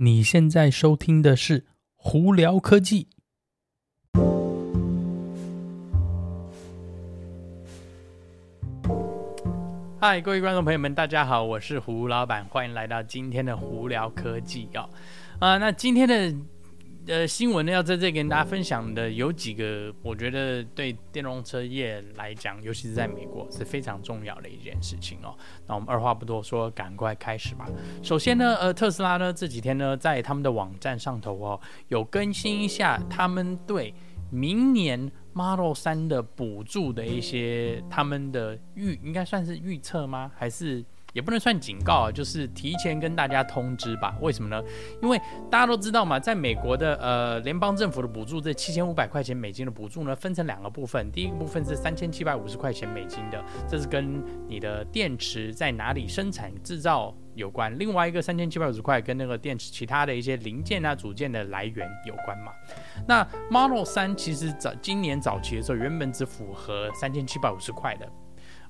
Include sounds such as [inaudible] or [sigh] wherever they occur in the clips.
你现在收听的是《胡聊科技》。嗨，各位观众朋友们，大家好，我是胡老板，欢迎来到今天的《胡聊科技》哦。啊，那今天的。呃，新闻呢，要在这里跟大家分享的有几个，我觉得对电动车业来讲，尤其是在美国是非常重要的一件事情哦。那我们二话不多说，赶快开始吧。首先呢，呃，特斯拉呢这几天呢，在他们的网站上头哦，有更新一下他们对明年 Model 三的补助的一些他们的预，应该算是预测吗？还是？也不能算警告啊，就是提前跟大家通知吧。为什么呢？因为大家都知道嘛，在美国的呃联邦政府的补助，这七千五百块钱美金的补助呢，分成两个部分。第一个部分是三千七百五十块钱美金的，这是跟你的电池在哪里生产制造有关；另外一个三千七百五十块跟那个电池其他的一些零件啊组件的来源有关嘛。那 Model 三其实早今年早期的时候，原本只符合三千七百五十块的。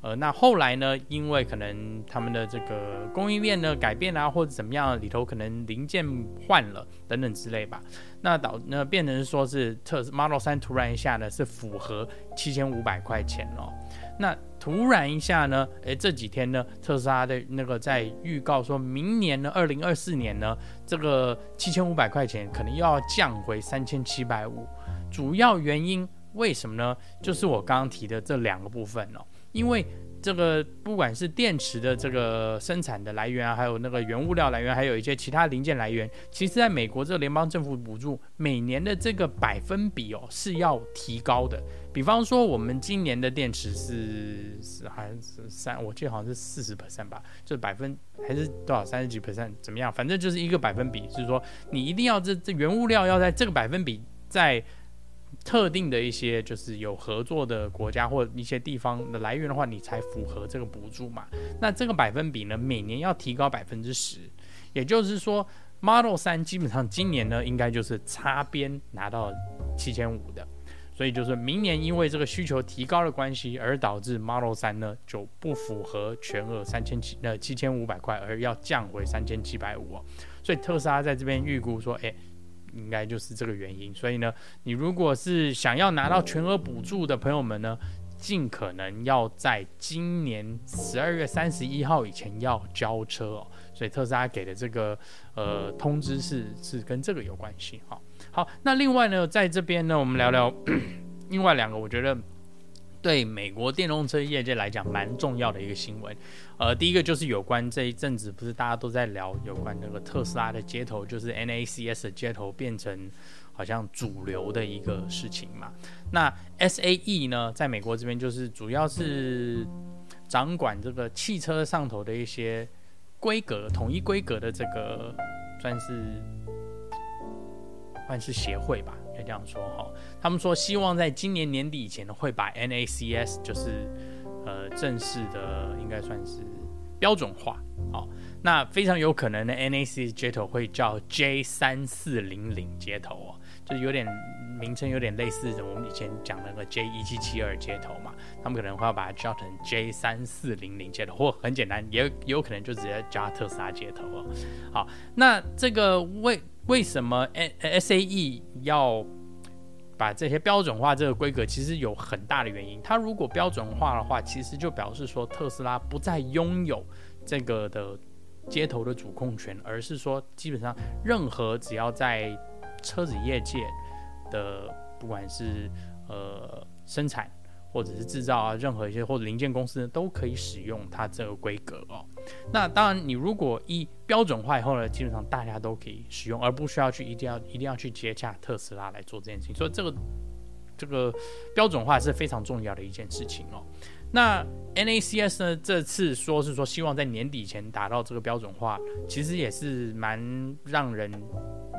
呃，那后来呢？因为可能他们的这个供应链呢改变啊，或者怎么样，里头可能零件换了等等之类吧。那导那变成说是特斯 Model 3突然一下呢是符合七千五百块钱哦。那突然一下呢，诶，这几天呢，特斯拉的那个在预告说明年呢，二零二四年呢，这个七千五百块钱可能又要降回三千七百五。主要原因为什么呢？就是我刚刚提的这两个部分哦。因为这个不管是电池的这个生产的来源啊，还有那个原物料来源，还有一些其他零件来源，其实在美国这个联邦政府补助每年的这个百分比哦是要提高的。比方说，我们今年的电池是是还是三，我记得好像是四十 percent 吧，就是百分还是多少三十几 percent 怎么样？反正就是一个百分比，就是说你一定要这这原物料要在这个百分比在。特定的一些就是有合作的国家或一些地方的来源的话，你才符合这个补助嘛。那这个百分比呢，每年要提高百分之十，也就是说，Model 3基本上今年呢，应该就是擦边拿到七千五的。所以就是明年因为这个需求提高的关系，而导致 Model 3呢就不符合全额三千七呃七千五百块，而要降回三千七百五。所以特斯拉在这边预估说，哎。应该就是这个原因，所以呢，你如果是想要拿到全额补助的朋友们呢，尽可能要在今年十二月三十一号以前要交车哦。所以特斯拉给的这个呃通知是是跟这个有关系。好，好，那另外呢，在这边呢，我们聊聊 [coughs] 另外两个，我觉得。对美国电动车业界来讲，蛮重要的一个新闻。呃，第一个就是有关这一阵子，不是大家都在聊有关那个特斯拉的接头，就是 NACS 的接头变成好像主流的一个事情嘛。那 SAE 呢，在美国这边就是主要是掌管这个汽车上头的一些规格、统一规格的这个，算是算是协会吧。这样说哈，他们说希望在今年年底以前呢，会把 NACS 就是呃正式的应该算是标准化。好，那非常有可能的 NACS 接头会叫 J 三四零零接头哦，就是有点名称有点类似我们以前讲那个 J 一七七二接头嘛，他们可能会要把它叫成 J 三四零零接头，或很简单，也也有可能就直接加特斯拉接头哦。好，那这个为为什么 SAE 要把这些标准化这个规格，其实有很大的原因。它如果标准化的话，其实就表示说特斯拉不再拥有这个的街头的主控权，而是说基本上任何只要在车子业界的，不管是呃生产。或者是制造啊，任何一些或者零件公司呢，都可以使用它这个规格哦。那当然，你如果一标准化以后呢，基本上大家都可以使用，而不需要去一定要一定要去接洽特斯拉来做这件事情。所以这个这个标准化是非常重要的一件事情哦。那 NACS 呢，这次说是说希望在年底前达到这个标准化，其实也是蛮让人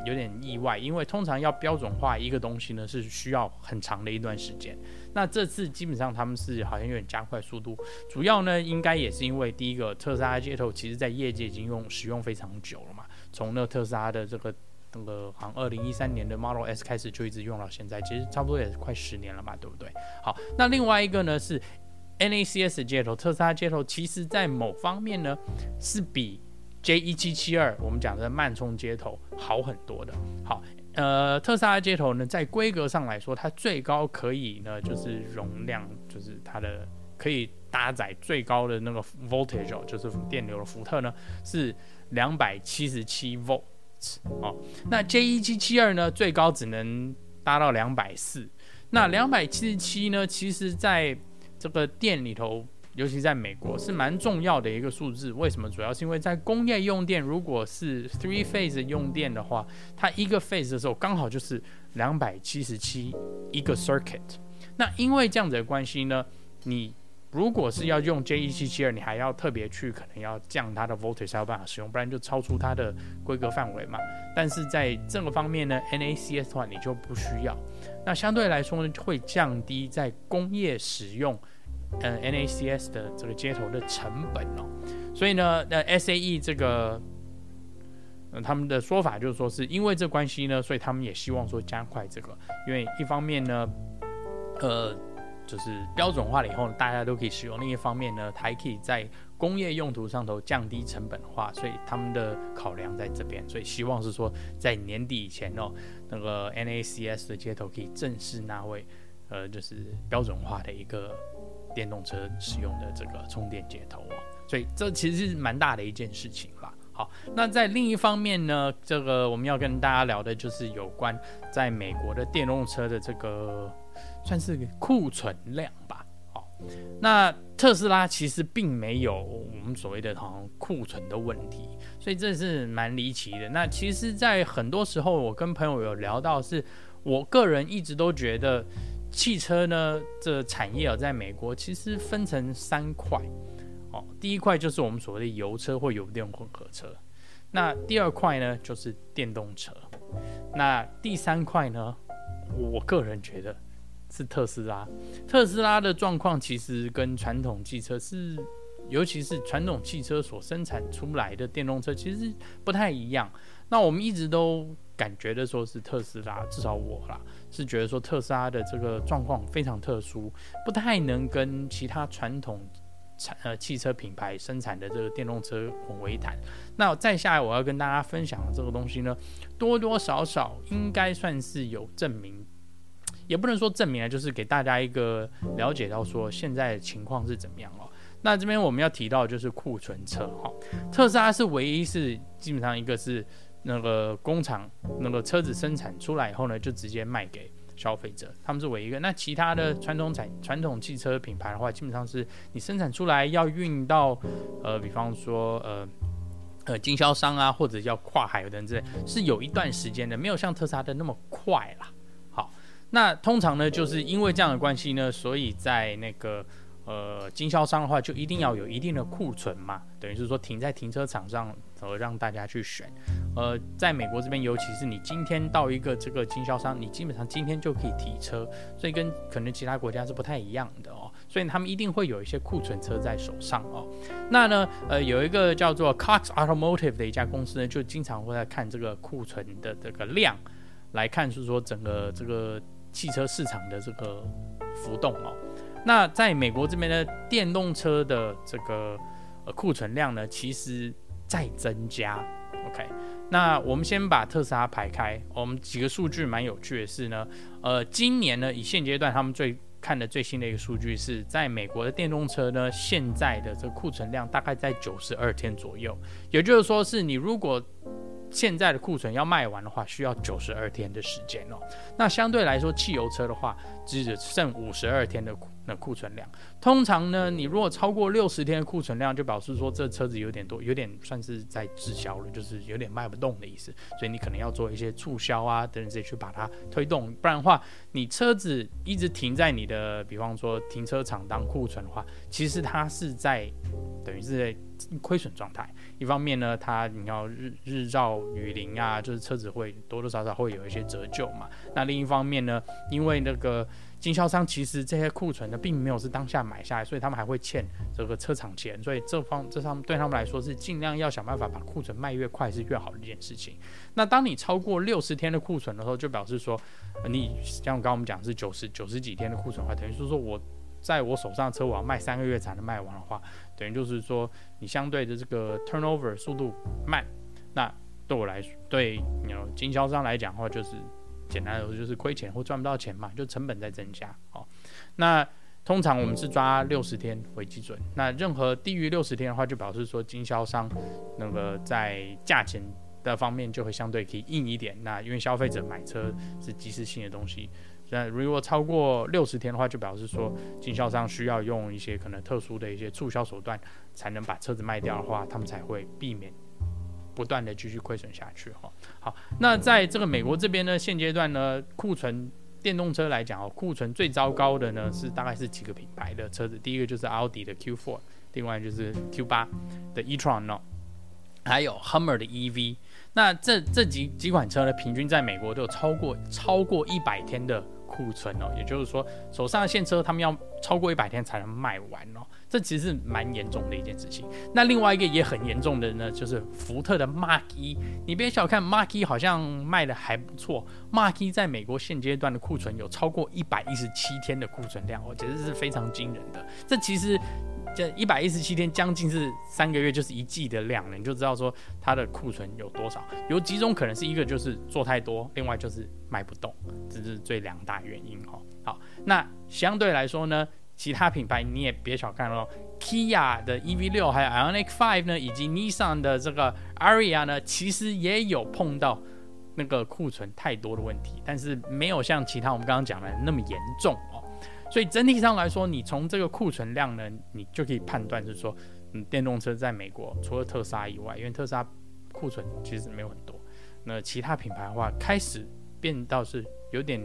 有点意外，因为通常要标准化一个东西呢，是需要很长的一段时间。那这次基本上他们是好像有点加快速度，主要呢应该也是因为第一个特斯拉接头，其实在业界已经用使用非常久了嘛，从那特斯拉的这个那个好像二零一三年的 Model S 开始就一直用到现在，其实差不多也快十年了嘛，对不对？好，那另外一个呢是 NACS 接头，特斯拉接头，其实在某方面呢是比 J1772，我们讲的慢充接头好很多的。好，呃，特斯拉接头呢，在规格上来说，它最高可以呢，就是容量，就是它的可以搭载最高的那个 voltage 哦，就是电流的伏特呢，是两百七十七 volt 哦。那 J1772 呢，最高只能达到两百四。那两百七十七呢，其实在这个电里头。尤其在美国是蛮重要的一个数字，为什么？主要是因为在工业用电，如果是 three phase 用电的话，它一个 phase 的时候刚好就是两百七十七一个 circuit。那因为这样子的关系呢，你如果是要用 J1772，你还要特别去可能要降它的 voltage 才有办法使用，不然就超出它的规格范围嘛。但是在这个方面呢，NACS 的话你就不需要。那相对来说呢，会降低在工业使用。呃，NACS 的这个接头的成本哦，所以呢，那 SAE 这个，呃，他们的说法就是说，是因为这关系呢，所以他们也希望说加快这个，因为一方面呢，呃，就是标准化了以后大家都可以使用；另一方面呢，它还可以在工业用途上头降低成本化，所以他们的考量在这边，所以希望是说在年底以前哦，那个 NACS 的接头可以正式纳为，呃，就是标准化的一个。电动车使用的这个充电接头哦，所以这其实是蛮大的一件事情啦。好，那在另一方面呢，这个我们要跟大家聊的就是有关在美国的电动车的这个算是库存量吧。那特斯拉其实并没有我们所谓的好像库存的问题，所以这是蛮离奇的。那其实，在很多时候，我跟朋友有聊到，是我个人一直都觉得。汽车呢，这、产业啊，在美国其实分成三块，哦，第一块就是我们所谓的油车或油电混合车，那第二块呢就是电动车，那第三块呢，我个人觉得是特斯拉。特斯拉的状况其实跟传统汽车是，尤其是传统汽车所生产出来的电动车其实不太一样。那我们一直都感觉的说是特斯拉，至少我啦是觉得说特斯拉的这个状况非常特殊，不太能跟其他传统产呃汽车品牌生产的这个电动车混为一谈。那再下来我要跟大家分享的这个东西呢，多多少少应该算是有证明，也不能说证明啊，就是给大家一个了解到说现在情况是怎么样哦。那这边我们要提到就是库存车哈，特斯拉是唯一是基本上一个是。那个工厂那个车子生产出来以后呢，就直接卖给消费者，他们是唯一一个。那其他的传统产传统汽车品牌的话，基本上是你生产出来要运到，呃，比方说呃呃经销商啊，或者要跨海等等之类，是有一段时间的，没有像特斯拉的那么快啦。那通常呢，就是因为这样的关系呢，所以在那个。呃，经销商的话就一定要有一定的库存嘛，等于是说停在停车场上，呃，让大家去选。呃，在美国这边，尤其是你今天到一个这个经销商，你基本上今天就可以提车，所以跟可能其他国家是不太一样的哦。所以他们一定会有一些库存车在手上哦。那呢，呃，有一个叫做 Cox Automotive 的一家公司呢，就经常会在看这个库存的这个量，来看是说整个这个汽车市场的这个浮动哦。那在美国这边的电动车的这个呃库存量呢，其实在增加。OK，那我们先把特斯拉排开，我们几个数据蛮有趣的是呢，呃，今年呢以现阶段他们最看的最新的一个数据是在美国的电动车呢，现在的这个库存量大概在九十二天左右，也就是说是你如果现在的库存要卖完的话，需要九十二天的时间哦。那相对来说，汽油车的话，只剩五十二天的库。的库存量，通常呢，你如果超过六十天的库存量，就表示说这车子有点多，有点算是在滞销了，就是有点卖不动的意思。所以你可能要做一些促销啊等等这些去把它推动，不然的话，你车子一直停在你的，比方说停车场当库存的话，其实它是在等于是在亏损状态。一方面呢，它你要日日照雨淋啊，就是车子会多多少少会有一些折旧嘛。那另一方面呢，因为那个。经销商其实这些库存呢，并没有是当下买下来，所以他们还会欠这个车厂钱，所以这方这上对他们来说是尽量要想办法把库存卖越快是越好的一件事情。那当你超过六十天的库存的时候，就表示说，你像刚刚我们讲是九十九十几天的库存的话，等于是说我在我手上的车我要卖三个月才能卖完的话，等于就是说你相对的这个 turnover 速度慢，那对我来说，对你经销商来讲的话，就是简单来说就是亏钱或赚不到钱嘛，就成本在增加。哦，那通常我们是抓六十天为基准，那任何低于六十天的话，就表示说经销商那个在价钱的方面就会相对可以硬一点。那因为消费者买车是即时性的东西。那如果超过六十天的话，就表示说经销商需要用一些可能特殊的一些促销手段，才能把车子卖掉的话，他们才会避免不断的继续亏损下去哈。好，那在这个美国这边呢，现阶段呢，库存电动车来讲哦，库存最糟糕的呢是大概是几个品牌的车子，第一个就是奥迪的 Q4，另外就是 Q8 的 e-tron 哦，还有 Hummer 的 EV。那这这几几款车呢，平均在美国都有超过超过一百天的。库存哦，也就是说，手上的现车他们要超过一百天才能卖完哦，这其实是蛮严重的一件事情。那另外一个也很严重的呢，就是福特的 Mark E，你别小看 Mark E，好像卖的还不错。Mark E 在美国现阶段的库存有超过一百一十七天的库存量哦，其实是非常惊人的。这其实。这一百一十七天，将近是三个月，就是一季的量了，你就知道说它的库存有多少。有几种可能，是一个就是做太多，另外就是卖不动，这是最两大原因哈。好，那相对来说呢，其他品牌你也别小看哦，Kia 的 EV 六，还有 Ioniq Five 呢，以及 Nissan 的这个 Aria 呢，其实也有碰到那个库存太多的问题，但是没有像其他我们刚刚讲的那么严重哦。所以整体上来说，你从这个库存量呢，你就可以判断是说，嗯，电动车在美国除了特斯拉以外，因为特斯拉库存其实没有很多，那其他品牌的话开始变倒是有点。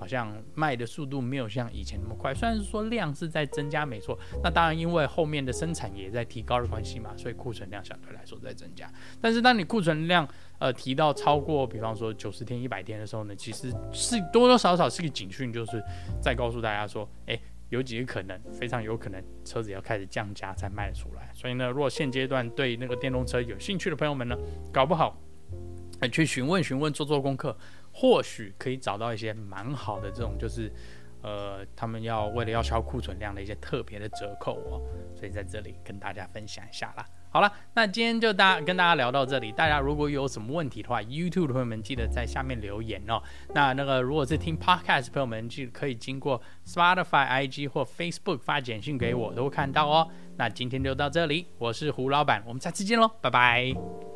好像卖的速度没有像以前那么快，虽然是说量是在增加，没错。那当然，因为后面的生产也在提高的关系嘛，所以库存量相对来说在增加。但是当你库存量呃提到超过，比方说九十天、一百天的时候呢，其实是多多少少是个警讯，就是在告诉大家说，哎，有几个可能，非常有可能车子要开始降价才卖得出来。所以呢，如果现阶段对那个电动车有兴趣的朋友们呢，搞不好，呃，去询问询问，做做功课。或许可以找到一些蛮好的这种，就是，呃，他们要为了要消库存量的一些特别的折扣哦，所以在这里跟大家分享一下啦。好了，那今天就大家跟大家聊到这里，大家如果有什么问题的话，YouTube 的朋友们记得在下面留言哦。那那个如果是听 Podcast 朋友们，记得可以经过 Spotify、IG 或 Facebook 发简讯给我，都会看到哦。那今天就到这里，我是胡老板，我们下次见喽，拜拜。